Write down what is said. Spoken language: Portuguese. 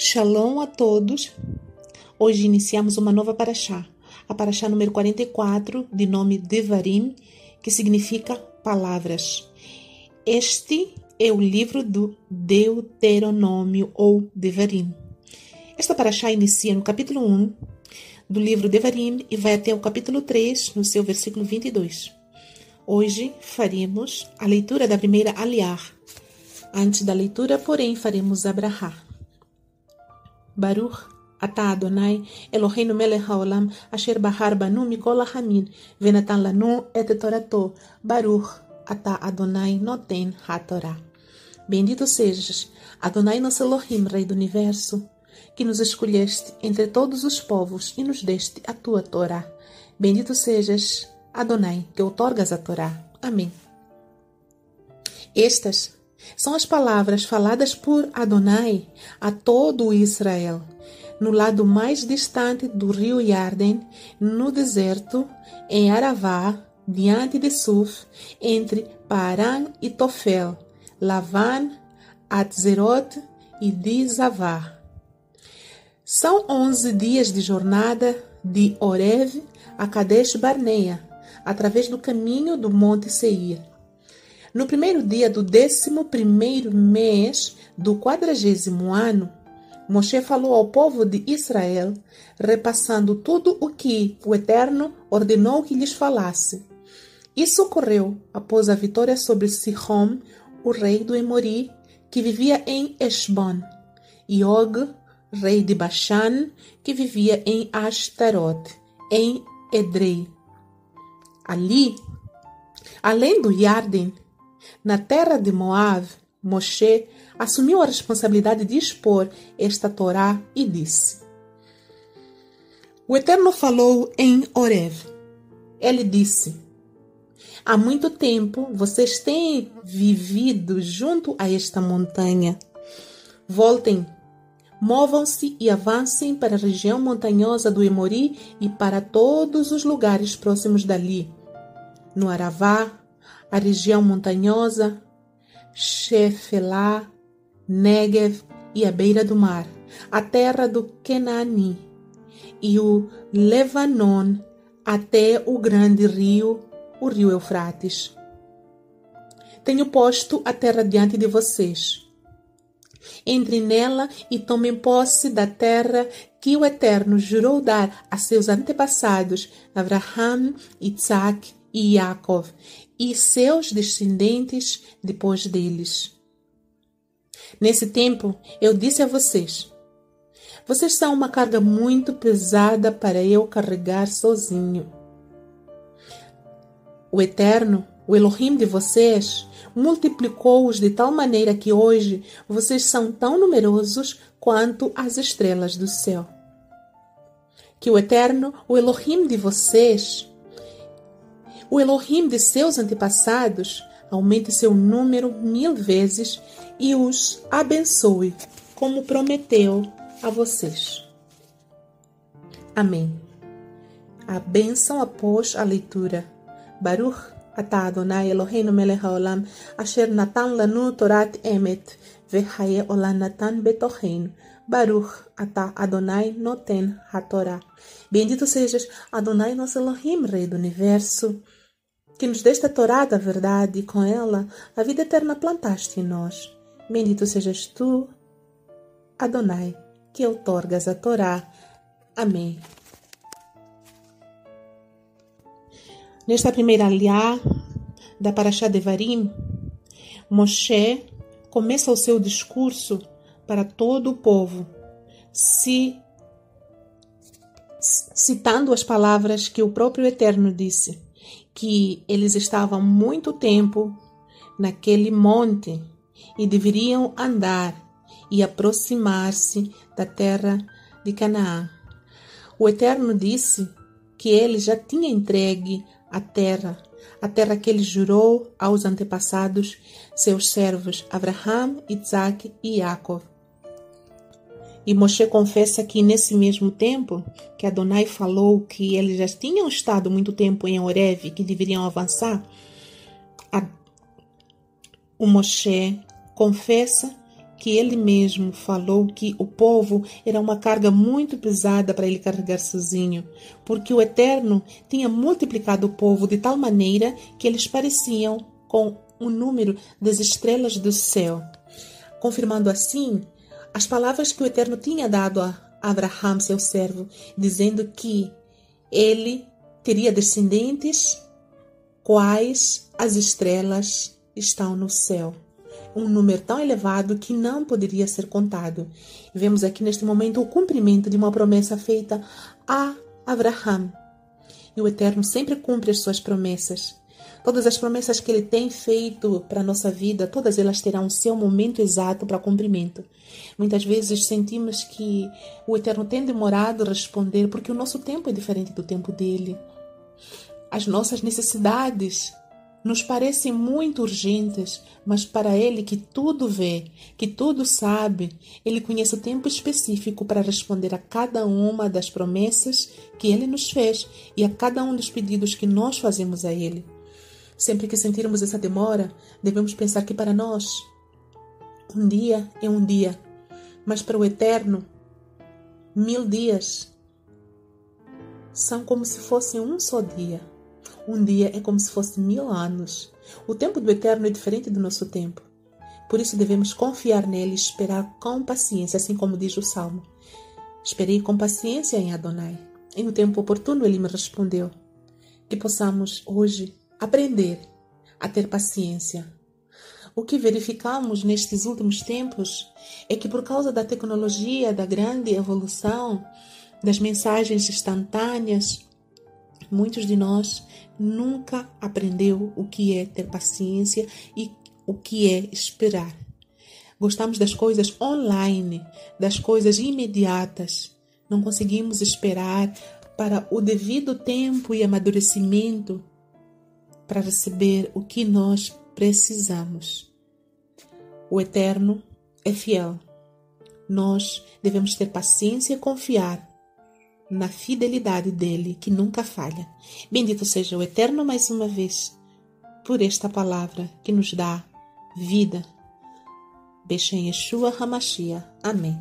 Shalom a todos. Hoje iniciamos uma nova paraxá, a paraxá número 44, de nome Devarim, que significa palavras. Este é o livro do Deuteronômio ou Devarim. Esta paraxá inicia no capítulo 1 do livro Devarim e vai até o capítulo 3, no seu versículo 22. Hoje faremos a leitura da primeira aliar. Antes da leitura, porém, faremos Abrahá. Baruch Ata Adonai, Eloheinu melech haolam, asher bahar banu mikol hamin, venatan lanu et torato, Baruch Ata Adonai noten ha'torah. Bendito sejas, Adonai nosso Elohim, Rei do Universo, que nos escolheste entre todos os povos e nos deste a tua Torá. Bendito sejas, Adonai, que outorgas a Torá. Amém. Estas são as palavras faladas por Adonai a todo Israel, no lado mais distante do rio Yarden, no deserto, em Aravá, diante de Suf, entre Paran e Tofel, Lavan, Atzerot e Dizavá. São onze dias de jornada de Orev a Kadesh Barnea, através do caminho do Monte Seir. No primeiro dia do décimo primeiro mês do quadragésimo ano, Moshe falou ao povo de Israel, repassando tudo o que o Eterno ordenou que lhes falasse. Isso ocorreu após a vitória sobre Sihon, o rei do Emori, que vivia em Esbon, e Og, rei de Bashan, que vivia em Ashtaroth, em Edrei. Ali, além do Yarden, na terra de Moab, Moshe assumiu a responsabilidade de expor esta Torá e disse: O Eterno falou em Orev. Ele disse: Há muito tempo vocês têm vivido junto a esta montanha. Voltem, movam-se e avancem para a região montanhosa do Emori e para todos os lugares próximos dali. No Aravá, a região montanhosa, Shefelá, Negev e a beira do mar, a terra do Kenani e o Levanon até o grande rio, o rio Eufrates. Tenho posto a terra diante de vocês. Entrem nela e tomem posse da terra que o Eterno jurou dar a seus antepassados, Abraham, Isaac e Jacob, e seus descendentes depois deles. Nesse tempo, eu disse a vocês: Vocês são uma carga muito pesada para eu carregar sozinho. O Eterno, o Elohim de vocês, multiplicou-os de tal maneira que hoje vocês são tão numerosos quanto as estrelas do céu. Que o Eterno, o Elohim de vocês, o Elohim de seus antepassados aumente seu número mil vezes e os abençoe, como prometeu a vocês. Amém. A bênção após a leitura. Baruch atah Adonai Eloheinu melech haolam asher natan lanu torat emet vehaye olam natan betocheinu. Baruch atah Adonai noten hatorá. Bendito sejas Adonai nosso Elohim, Rei do Universo que nos deste a Torá da verdade e com ela a vida eterna plantaste em nós. Bendito sejas tu, Adonai, que outorgas a Torá. Amém. Nesta primeira aliá da Parashá de Varim, Moshe começa o seu discurso para todo o povo, se, citando as palavras que o próprio Eterno disse que eles estavam muito tempo naquele monte e deveriam andar e aproximar-se da terra de Canaã. O Eterno disse que ele já tinha entregue a terra, a terra que ele jurou aos antepassados, seus servos Abraham, Isaac e Jacob. E Moshe confessa que nesse mesmo tempo que Adonai falou que eles já tinham estado muito tempo em Oreve, que deveriam avançar, a, o Moshe confessa que ele mesmo falou que o povo era uma carga muito pesada para ele carregar sozinho, porque o Eterno tinha multiplicado o povo de tal maneira que eles pareciam com o número das estrelas do céu. Confirmando assim as palavras que o Eterno tinha dado a Abraham, seu servo, dizendo que ele teria descendentes quais as estrelas estão no céu um número tão elevado que não poderia ser contado. Vemos aqui neste momento o cumprimento de uma promessa feita a Abraham. E o Eterno sempre cumpre as suas promessas. Todas as promessas que ele tem feito para a nossa vida, todas elas terão seu momento exato para cumprimento. Muitas vezes sentimos que o Eterno tem demorado a responder porque o nosso tempo é diferente do tempo dele. As nossas necessidades nos parecem muito urgentes, mas para Ele que tudo vê, que tudo sabe, Ele conhece o tempo específico para responder a cada uma das promessas que Ele nos fez e a cada um dos pedidos que nós fazemos a Ele. Sempre que sentirmos essa demora, devemos pensar que para nós, um dia é um dia, mas para o Eterno, mil dias são como se fossem um só dia. Um dia é como se fosse mil anos. O tempo do eterno é diferente do nosso tempo. Por isso devemos confiar nele e esperar com paciência, assim como diz o Salmo. Esperei com paciência em Adonai. E no tempo oportuno ele me respondeu. Que possamos hoje aprender a ter paciência. O que verificamos nestes últimos tempos é que, por causa da tecnologia, da grande evolução, das mensagens instantâneas, muitos de nós nunca aprendeu o que é ter paciência e o que é esperar. Gostamos das coisas online, das coisas imediatas. Não conseguimos esperar para o devido tempo e amadurecimento para receber o que nós precisamos. O Eterno é fiel. Nós devemos ter paciência e confiar na fidelidade dele, que nunca falha. Bendito seja o Eterno mais uma vez por esta palavra que nos dá vida. Beshem Yeshua Hamashia. Amém.